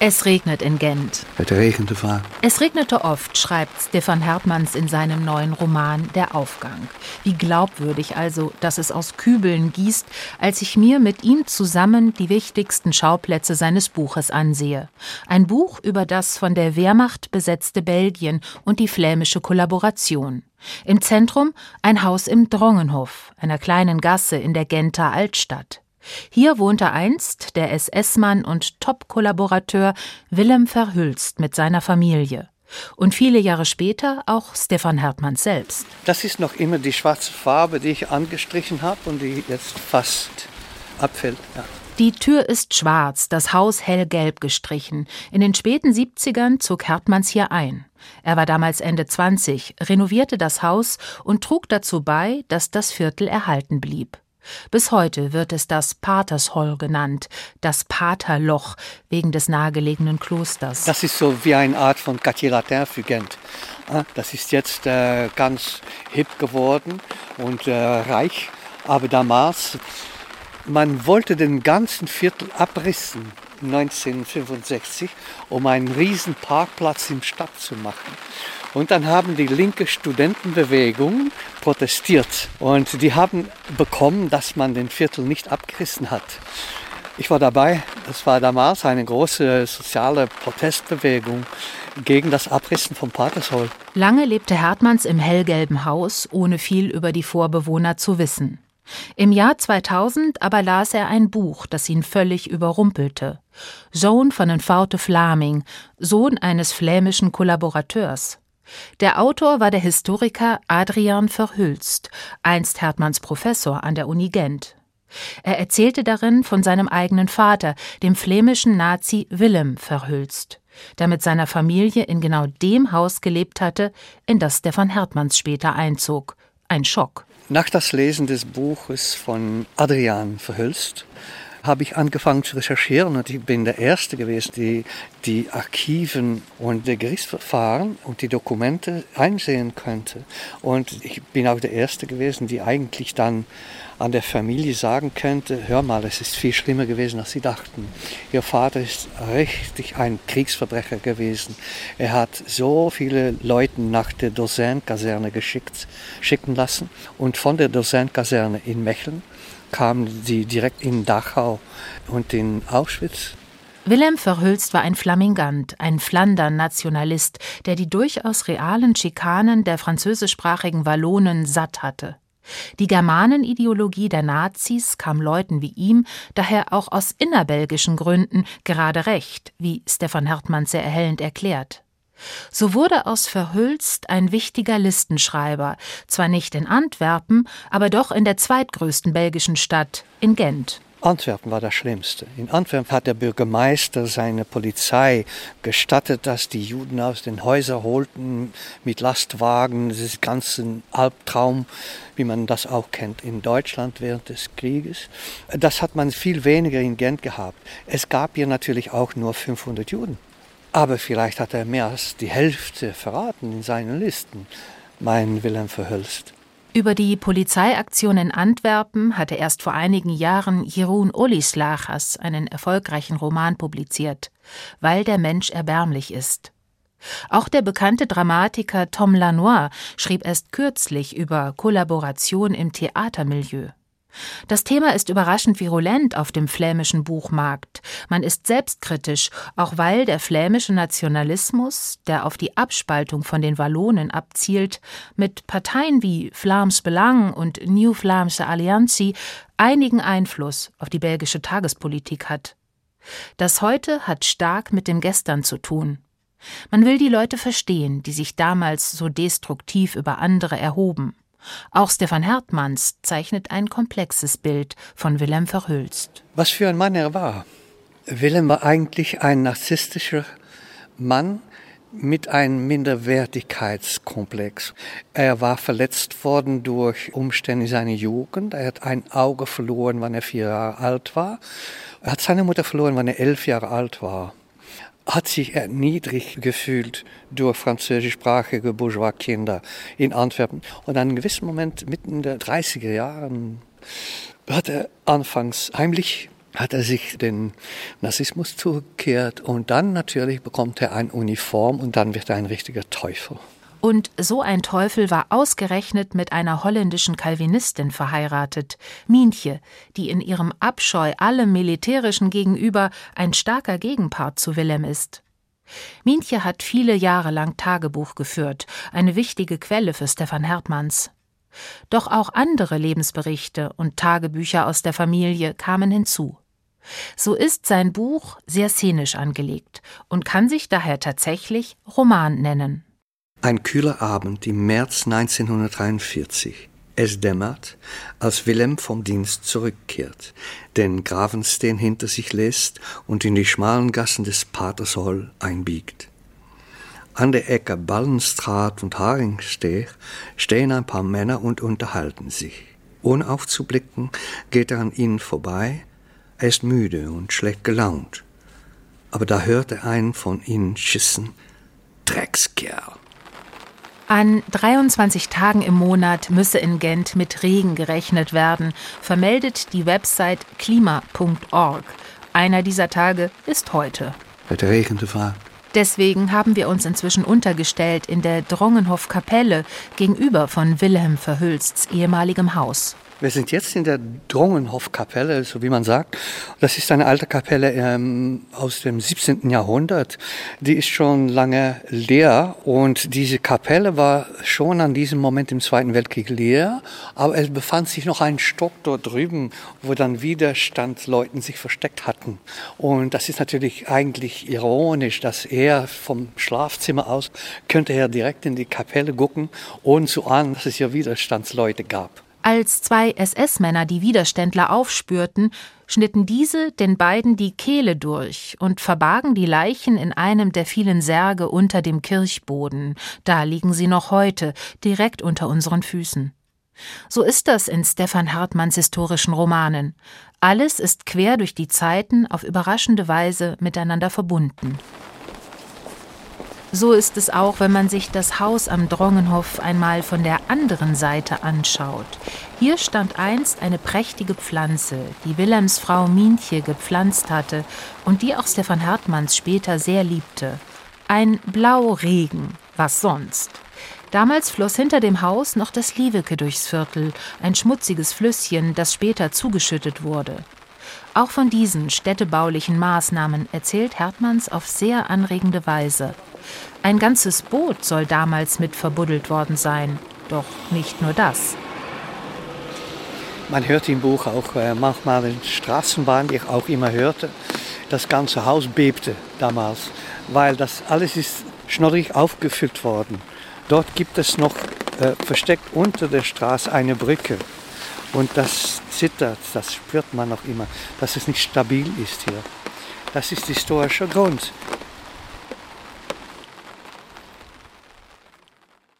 es regnet in Gent. Es regnete war. Es regnete oft, schreibt Stefan Hertmanns in seinem neuen Roman Der Aufgang. Wie glaubwürdig also, dass es aus Kübeln gießt, als ich mir mit ihm zusammen die wichtigsten Schauplätze seines Buches ansehe. Ein Buch über das von der Wehrmacht besetzte Belgien und die flämische Kollaboration. Im Zentrum ein Haus im Drongenhof, einer kleinen Gasse in der Genter Altstadt. Hier wohnte einst der SS-Mann und Top-Kollaborateur Willem Verhülst mit seiner Familie. Und viele Jahre später auch Stefan Hertmann selbst. Das ist noch immer die schwarze Farbe, die ich angestrichen habe und die jetzt fast abfällt. Ja. Die Tür ist schwarz, das Haus hellgelb gestrichen. In den späten 70ern zog Hertmanns hier ein. Er war damals Ende 20, renovierte das Haus und trug dazu bei, dass das Viertel erhalten blieb. Bis heute wird es das Patersholl genannt, das Paterloch, wegen des nahegelegenen Klosters. Das ist so wie eine Art von Quartier Latin für Gent. Das ist jetzt äh, ganz hip geworden und äh, reich. Aber damals, man wollte den ganzen Viertel abrissen, 1965, um einen riesen Parkplatz im Stadt zu machen. Und dann haben die linke Studentenbewegung protestiert. Und die haben bekommen, dass man den Viertel nicht abgerissen hat. Ich war dabei. Es war damals eine große soziale Protestbewegung gegen das Abrissen vom Patershol. Lange lebte Hertmanns im hellgelben Haus, ohne viel über die Vorbewohner zu wissen. Im Jahr 2000 aber las er ein Buch, das ihn völlig überrumpelte. Sohn von den Faute Flaming, Sohn eines flämischen Kollaborateurs. Der Autor war der Historiker Adrian Verhülst, einst Hertmanns Professor an der Uni Gent. Er erzählte darin von seinem eigenen Vater, dem flämischen Nazi Willem Verhülst, der mit seiner Familie in genau dem Haus gelebt hatte, in das Stefan Hertmanns später einzog. Ein Schock. Nach das Lesen des Buches von Adrian Verhülst habe ich angefangen zu recherchieren und ich bin der Erste gewesen, die die Archiven und die Gerichtsverfahren und die Dokumente einsehen könnte. Und ich bin auch der Erste gewesen, die eigentlich dann an der Familie sagen könnte, hör mal, es ist viel schlimmer gewesen, als sie dachten. Ihr Vater ist richtig ein Kriegsverbrecher gewesen. Er hat so viele Leute nach der Dosen-Kaserne geschickt, schicken lassen und von der Dosen-Kaserne in Mecheln kamen sie direkt in Dachau und in Auschwitz. Wilhelm Verhülst war ein Flamingant, ein Flandern-Nationalist, der die durchaus realen Schikanen der französischsprachigen Wallonen satt hatte. Die Germanenideologie der Nazis kam Leuten wie ihm daher auch aus innerbelgischen Gründen gerade recht, wie Stefan Hertmann sehr erhellend erklärt. So wurde aus Verhülst ein wichtiger Listenschreiber, zwar nicht in Antwerpen, aber doch in der zweitgrößten belgischen Stadt, in Gent. Antwerpen war das Schlimmste. In Antwerpen hat der Bürgermeister seine Polizei gestattet, dass die Juden aus den Häusern holten mit Lastwagen. Das ist ganz ein Albtraum, wie man das auch kennt in Deutschland während des Krieges. Das hat man viel weniger in Gent gehabt. Es gab hier natürlich auch nur 500 Juden. Aber vielleicht hat er mehr als die Hälfte verraten in seinen Listen, mein Wilhelm Verhülst. Über die Polizeiaktion in Antwerpen hatte erst vor einigen Jahren Jeroen Olislachers einen erfolgreichen Roman publiziert, Weil der Mensch erbärmlich ist. Auch der bekannte Dramatiker Tom Lanois schrieb erst kürzlich über Kollaboration im Theatermilieu. Das Thema ist überraschend virulent auf dem flämischen Buchmarkt. Man ist selbstkritisch, auch weil der flämische Nationalismus, der auf die Abspaltung von den Wallonen abzielt, mit Parteien wie Flams Belang und New Vlaamse Alliantie einigen Einfluss auf die belgische Tagespolitik hat. Das heute hat stark mit dem Gestern zu tun. Man will die Leute verstehen, die sich damals so destruktiv über andere erhoben. Auch Stefan Hertmanns zeichnet ein komplexes Bild von Wilhelm Verhülst. Was für ein Mann er war. Wilhelm war eigentlich ein narzisstischer Mann mit einem Minderwertigkeitskomplex. Er war verletzt worden durch Umstände seiner Jugend. Er hat ein Auge verloren, wann er vier Jahre alt war. Er hat seine Mutter verloren, wann er elf Jahre alt war hat sich erniedrigt gefühlt durch französischsprachige Bourgeois-Kinder in Antwerpen. Und an einem gewissen Moment, mitten in den 30er Jahren, hat er anfangs heimlich hat er sich den Narzissmus zugekehrt und dann natürlich bekommt er eine Uniform und dann wird er ein richtiger Teufel. Und so ein Teufel war ausgerechnet mit einer holländischen Calvinistin verheiratet, Mientje, die in ihrem Abscheu allem Militärischen gegenüber ein starker Gegenpart zu Willem ist. Mientje hat viele Jahre lang Tagebuch geführt, eine wichtige Quelle für Stefan Hertmanns. Doch auch andere Lebensberichte und Tagebücher aus der Familie kamen hinzu. So ist sein Buch sehr szenisch angelegt und kann sich daher tatsächlich Roman nennen. Ein kühler Abend im März 1943. Es dämmert, als Willem vom Dienst zurückkehrt, den Gravenstein hinter sich lässt und in die schmalen Gassen des Patershol einbiegt. An der Ecke Ballenstraat und Haringsteg stehen ein paar Männer und unterhalten sich. Ohne aufzublicken, geht er an ihnen vorbei. Er ist müde und schlecht gelaunt. Aber da hört er einen von ihnen schissen. Dreckskerl. An 23 Tagen im Monat müsse in Gent mit Regen gerechnet werden, vermeldet die Website klima.org. Einer dieser Tage ist heute. Het regende vaak. Deswegen haben wir uns inzwischen untergestellt in der Drongenhof-Kapelle gegenüber von Wilhelm Verhülsts ehemaligem Haus. Wir sind jetzt in der Drongenhof-Kapelle, so wie man sagt. Das ist eine alte Kapelle ähm, aus dem 17. Jahrhundert. Die ist schon lange leer und diese Kapelle war schon an diesem Moment im Zweiten Weltkrieg leer, aber es befand sich noch ein Stock dort drüben, wo dann Widerstandsleuten sich versteckt hatten. Und das ist natürlich eigentlich ironisch, dass er vom Schlafzimmer aus könnte er direkt in die Kapelle gucken, ohne zu ahnen, dass es hier Widerstandsleute gab. Als zwei SS-Männer die Widerständler aufspürten, schnitten diese den beiden die Kehle durch und verbargen die Leichen in einem der vielen Särge unter dem Kirchboden. Da liegen sie noch heute, direkt unter unseren Füßen. So ist das in Stefan Hartmanns historischen Romanen. Alles ist quer durch die Zeiten auf überraschende Weise miteinander verbunden. So ist es auch, wenn man sich das Haus am Drongenhof einmal von der anderen Seite anschaut. Hier stand einst eine prächtige Pflanze, die Wilhelms Frau Mientje gepflanzt hatte und die auch Stefan Hartmanns später sehr liebte. Ein Blauregen, was sonst? Damals floss hinter dem Haus noch das Lieweke durchs Viertel, ein schmutziges Flüsschen, das später zugeschüttet wurde. Auch von diesen städtebaulichen Maßnahmen erzählt Hertmanns auf sehr anregende Weise. Ein ganzes Boot soll damals mit verbuddelt worden sein. Doch nicht nur das. Man hört im Buch auch äh, manchmal in Straßenbahn, die ich auch immer hörte, das ganze Haus bebte damals, weil das alles ist schnorrig aufgefüllt worden. Dort gibt es noch äh, versteckt unter der Straße eine Brücke. Und das zittert, das spürt man noch immer, dass es nicht stabil ist hier. Das ist der historische Grund.